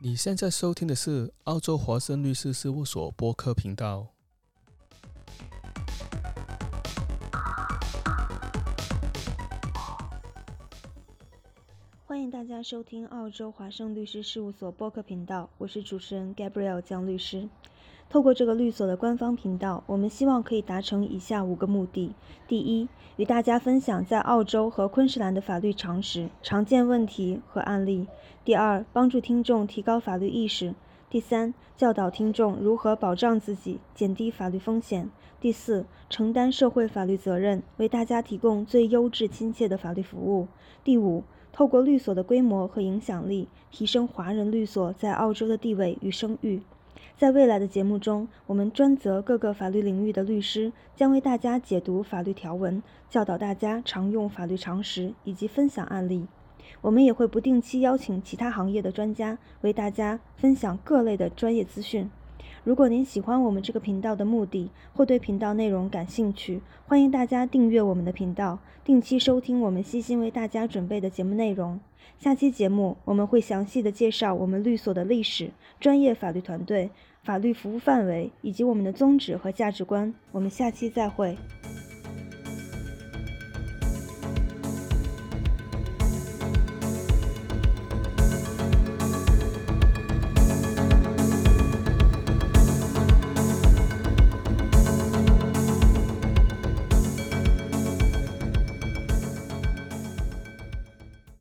你现在收听的是澳洲华盛律师事务所播客频道。欢迎大家收听澳洲华盛律师事务所播客频道，我是主持人 Gabriel 江律师。透过这个律所的官方频道，我们希望可以达成以下五个目的：第一，与大家分享在澳洲和昆士兰的法律常识、常见问题和案例；第二，帮助听众提高法律意识；第三，教导听众如何保障自己，减低法律风险；第四，承担社会法律责任，为大家提供最优质、亲切的法律服务；第五，透过律所的规模和影响力，提升华人律所在澳洲的地位与声誉。在未来的节目中，我们专责各个法律领域的律师将为大家解读法律条文，教导大家常用法律常识，以及分享案例。我们也会不定期邀请其他行业的专家为大家分享各类的专业资讯。如果您喜欢我们这个频道的目的，或对频道内容感兴趣，欢迎大家订阅我们的频道，定期收听我们悉心为大家准备的节目内容。下期节目我们会详细的介绍我们律所的历史、专业法律团队、法律服务范围以及我们的宗旨和价值观。我们下期再会。